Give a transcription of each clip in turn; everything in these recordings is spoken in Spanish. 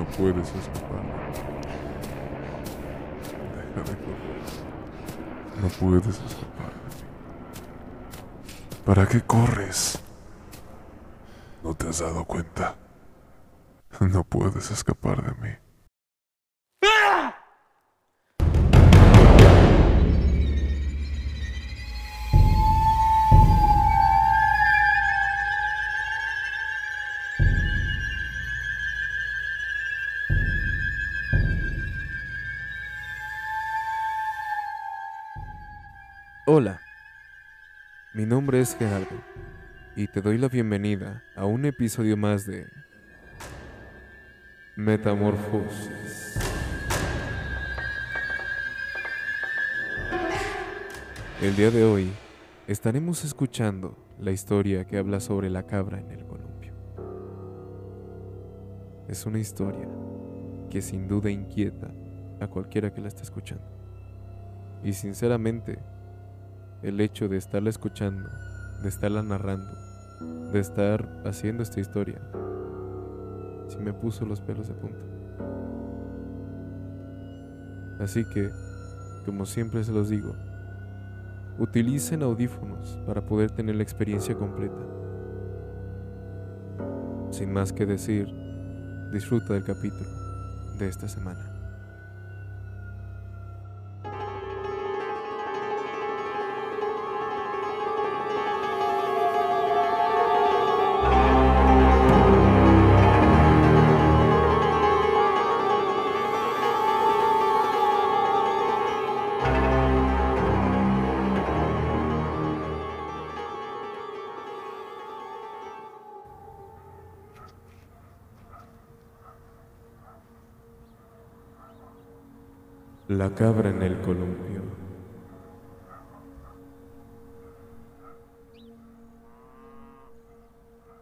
No puedes escapar. Deja de correr. No puedes escapar. ¿Para qué corres? ¿No te has dado cuenta? No puedes escapar de mí. Hola, mi nombre es Gerardo y te doy la bienvenida a un episodio más de Metamorfosis. El día de hoy estaremos escuchando la historia que habla sobre la cabra en el columpio. Es una historia que sin duda inquieta a cualquiera que la esté escuchando. Y sinceramente, el hecho de estarla escuchando, de estarla narrando, de estar haciendo esta historia, sí me puso los pelos de punta. Así que, como siempre se los digo, utilicen audífonos para poder tener la experiencia completa. Sin más que decir, disfruta del capítulo de esta semana. La cabra en el columpio.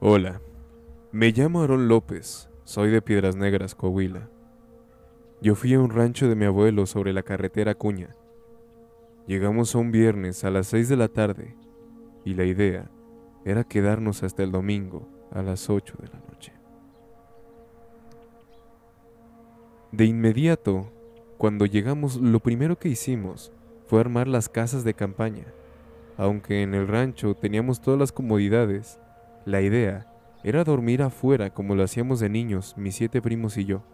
Hola, me llamo Aarón López, soy de Piedras Negras, Coahuila. Yo fui a un rancho de mi abuelo sobre la carretera Cuña. Llegamos un viernes a las 6 de la tarde y la idea era quedarnos hasta el domingo a las 8 de la noche. De inmediato cuando llegamos, lo primero que hicimos fue armar las casas de campaña. Aunque en el rancho teníamos todas las comodidades, la idea era dormir afuera como lo hacíamos de niños, mis siete primos y yo.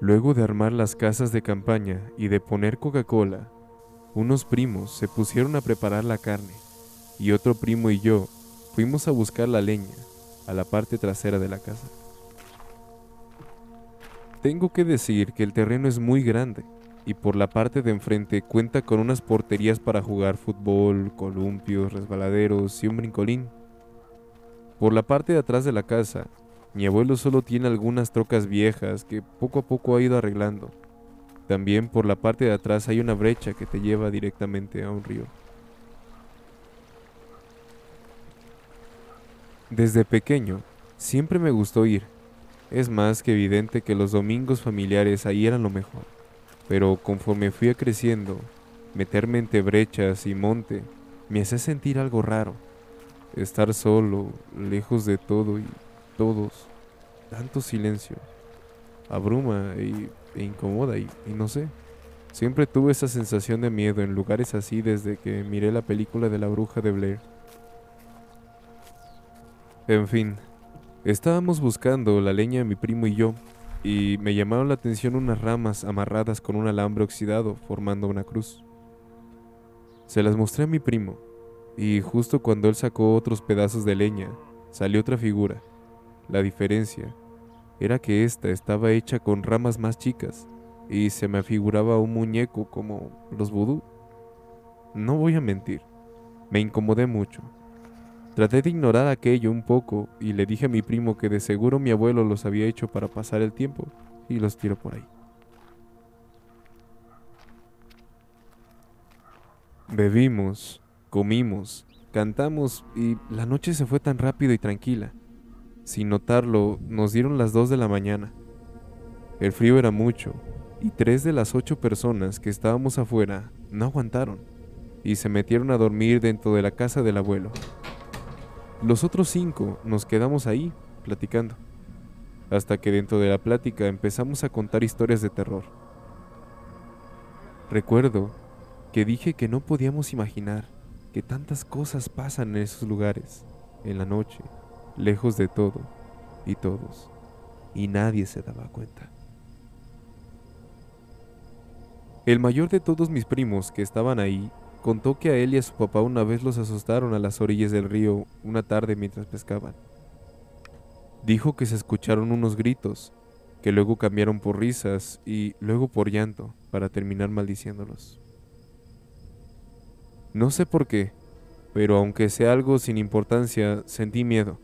Luego de armar las casas de campaña y de poner Coca-Cola, unos primos se pusieron a preparar la carne y otro primo y yo fuimos a buscar la leña a la parte trasera de la casa. Tengo que decir que el terreno es muy grande y por la parte de enfrente cuenta con unas porterías para jugar fútbol, columpios, resbaladeros y un brincolín. Por la parte de atrás de la casa, mi abuelo solo tiene algunas trocas viejas que poco a poco ha ido arreglando. También por la parte de atrás hay una brecha que te lleva directamente a un río. Desde pequeño, siempre me gustó ir. Es más que evidente que los domingos familiares ahí eran lo mejor. Pero conforme fui creciendo, meterme entre brechas y monte me hacía sentir algo raro. Estar solo, lejos de todo y todos. Tanto silencio. Abruma y, e incomoda y, y no sé. Siempre tuve esa sensación de miedo en lugares así desde que miré la película de la bruja de Blair. En fin, estábamos buscando la leña mi primo y yo, y me llamaron la atención unas ramas amarradas con un alambre oxidado formando una cruz. Se las mostré a mi primo, y justo cuando él sacó otros pedazos de leña, salió otra figura. La diferencia era que esta estaba hecha con ramas más chicas, y se me afiguraba un muñeco como los vudú. No voy a mentir, me incomodé mucho, Traté de ignorar aquello un poco y le dije a mi primo que de seguro mi abuelo los había hecho para pasar el tiempo y los tiró por ahí. Bebimos, comimos, cantamos y la noche se fue tan rápido y tranquila. Sin notarlo, nos dieron las dos de la mañana. El frío era mucho y tres de las ocho personas que estábamos afuera no aguantaron. y se metieron a dormir dentro de la casa del abuelo. Los otros cinco nos quedamos ahí, platicando, hasta que dentro de la plática empezamos a contar historias de terror. Recuerdo que dije que no podíamos imaginar que tantas cosas pasan en esos lugares, en la noche, lejos de todo y todos, y nadie se daba cuenta. El mayor de todos mis primos que estaban ahí contó que a él y a su papá una vez los asustaron a las orillas del río una tarde mientras pescaban. Dijo que se escucharon unos gritos, que luego cambiaron por risas y luego por llanto para terminar maldiciéndolos. No sé por qué, pero aunque sea algo sin importancia, sentí miedo.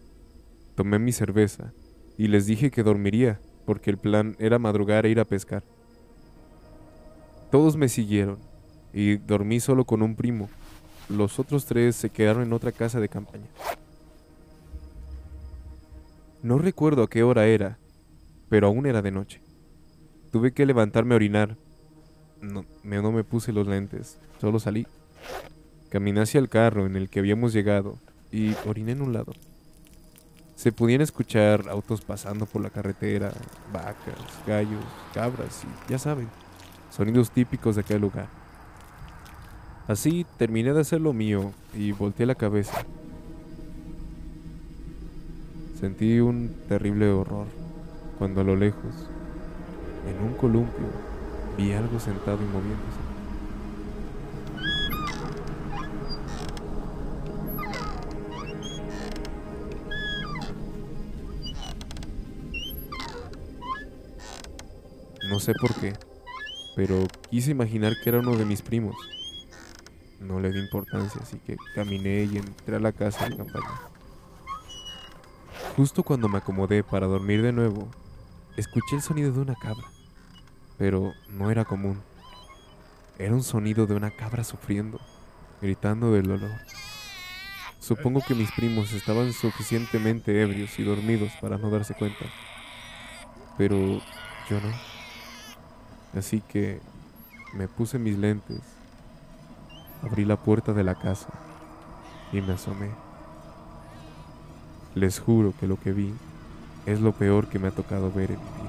Tomé mi cerveza y les dije que dormiría, porque el plan era madrugar e ir a pescar. Todos me siguieron y dormí solo con un primo. Los otros tres se quedaron en otra casa de campaña. No recuerdo a qué hora era, pero aún era de noche. Tuve que levantarme a orinar. No me, no me puse los lentes, solo salí. Caminé hacia el carro en el que habíamos llegado y oriné en un lado. Se podían escuchar autos pasando por la carretera, vacas, gallos, cabras y ya saben, sonidos típicos de aquel lugar. Así terminé de hacer lo mío y volteé la cabeza. Sentí un terrible horror cuando a lo lejos, en un columpio, vi algo sentado y moviéndose. No sé por qué, pero quise imaginar que era uno de mis primos. No le di importancia, así que caminé y entré a la casa de campaña. Justo cuando me acomodé para dormir de nuevo, escuché el sonido de una cabra, pero no era común. Era un sonido de una cabra sufriendo, gritando del dolor. Supongo que mis primos estaban suficientemente ebrios y dormidos para no darse cuenta, pero yo no. Así que me puse mis lentes, abrí la puerta de la casa y me asomé. Les juro que lo que vi es lo peor que me ha tocado ver en mi.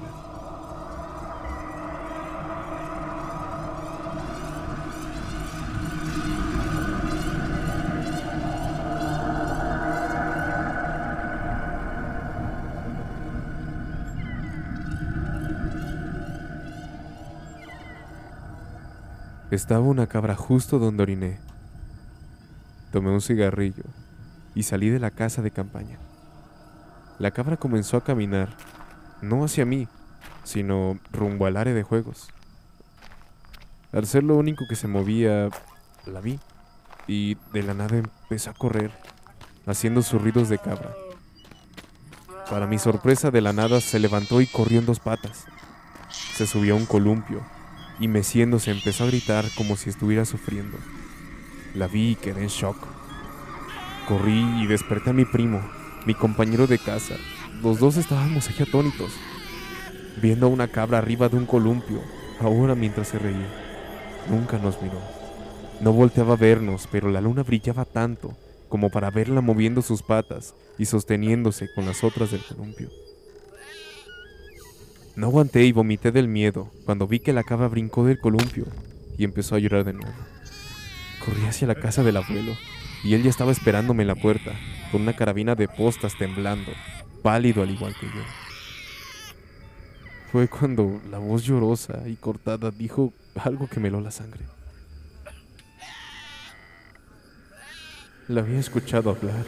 Estaba una cabra justo donde oriné. Tomé un cigarrillo y salí de la casa de campaña. La cabra comenzó a caminar, no hacia mí, sino rumbo al área de juegos. Al ser lo único que se movía, la vi y de la nada empezó a correr, haciendo sus ruidos de cabra. Para mi sorpresa, de la nada se levantó y corrió en dos patas. Se subió a un columpio y meciéndose empezó a gritar como si estuviera sufriendo. La vi y quedé en shock. Corrí y desperté a mi primo, mi compañero de casa. Los dos estábamos aquí atónitos, viendo a una cabra arriba de un columpio, ahora mientras se reía. Nunca nos miró. No volteaba a vernos, pero la luna brillaba tanto como para verla moviendo sus patas y sosteniéndose con las otras del columpio. No aguanté y vomité del miedo cuando vi que la cabra brincó del columpio y empezó a llorar de nuevo. Corrí hacia la casa del abuelo y él ya estaba esperándome en la puerta, con una carabina de postas temblando, pálido al igual que yo. Fue cuando la voz llorosa y cortada dijo algo que me heló la sangre. La había escuchado hablar,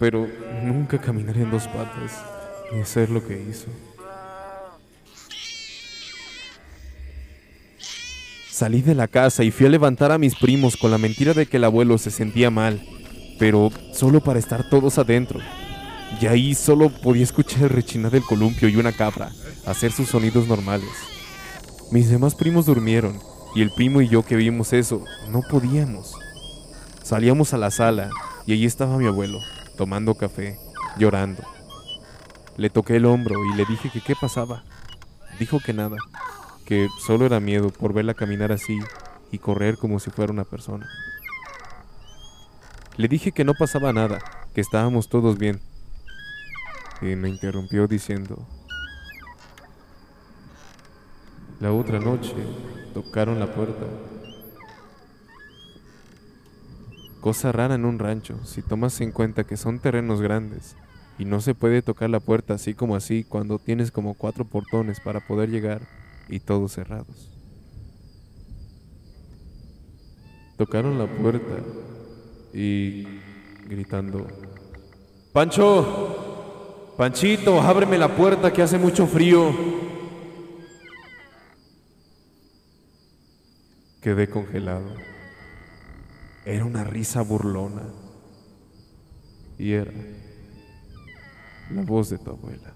pero nunca caminar en dos patas ni hacer lo que hizo. Salí de la casa y fui a levantar a mis primos con la mentira de que el abuelo se sentía mal, pero solo para estar todos adentro. Y ahí solo podía escuchar el rechinar del columpio y una cabra hacer sus sonidos normales. Mis demás primos durmieron y el primo y yo que vimos eso no podíamos. Salíamos a la sala y allí estaba mi abuelo, tomando café, llorando. Le toqué el hombro y le dije que qué pasaba. Dijo que nada, que solo era miedo por verla caminar así y correr como si fuera una persona. Le dije que no pasaba nada, que estábamos todos bien. Y me interrumpió diciendo, la otra noche tocaron la puerta. Cosa rara en un rancho, si tomas en cuenta que son terrenos grandes y no se puede tocar la puerta así como así cuando tienes como cuatro portones para poder llegar y todos cerrados. Tocaron la puerta y gritando, Pancho, Panchito, ábreme la puerta que hace mucho frío. Quedé congelado. Era una risa burlona. Y era la voz de tu abuela.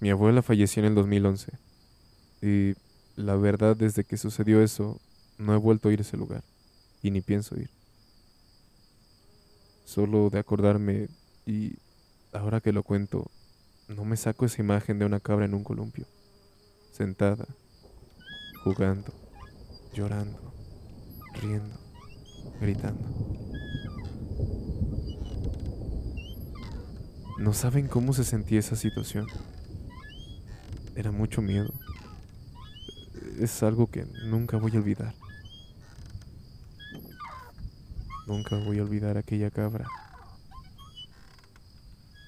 Mi abuela falleció en el 2011 y la verdad desde que sucedió eso no he vuelto a ir a ese lugar y ni pienso ir. Solo de acordarme y ahora que lo cuento, no me saco esa imagen de una cabra en un columpio, sentada, jugando, llorando, riendo, gritando. No saben cómo se sentía esa situación. Era mucho miedo. Es algo que nunca voy a olvidar. Nunca voy a olvidar aquella cabra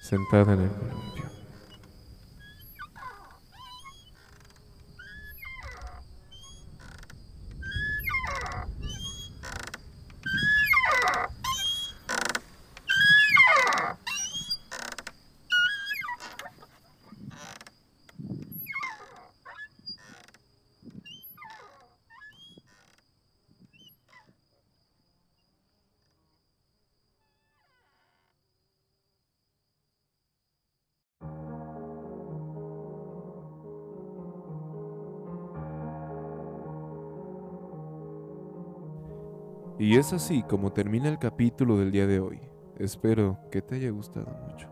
sentada en el columpio. Y es así como termina el capítulo del día de hoy. Espero que te haya gustado mucho.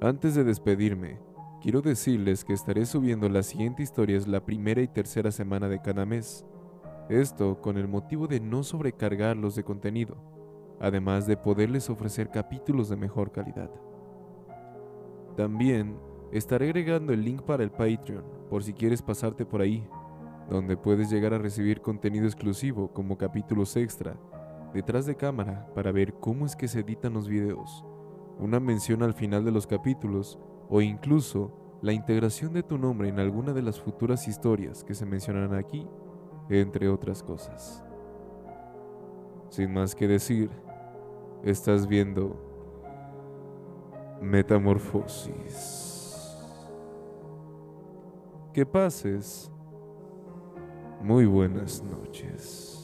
Antes de despedirme, quiero decirles que estaré subiendo las siguientes historias la primera y tercera semana de cada mes. Esto con el motivo de no sobrecargarlos de contenido, además de poderles ofrecer capítulos de mejor calidad. También estaré agregando el link para el Patreon por si quieres pasarte por ahí donde puedes llegar a recibir contenido exclusivo como capítulos extra, detrás de cámara para ver cómo es que se editan los videos, una mención al final de los capítulos o incluso la integración de tu nombre en alguna de las futuras historias que se mencionan aquí, entre otras cosas. Sin más que decir, estás viendo Metamorfosis. Que pases muy buenas noches.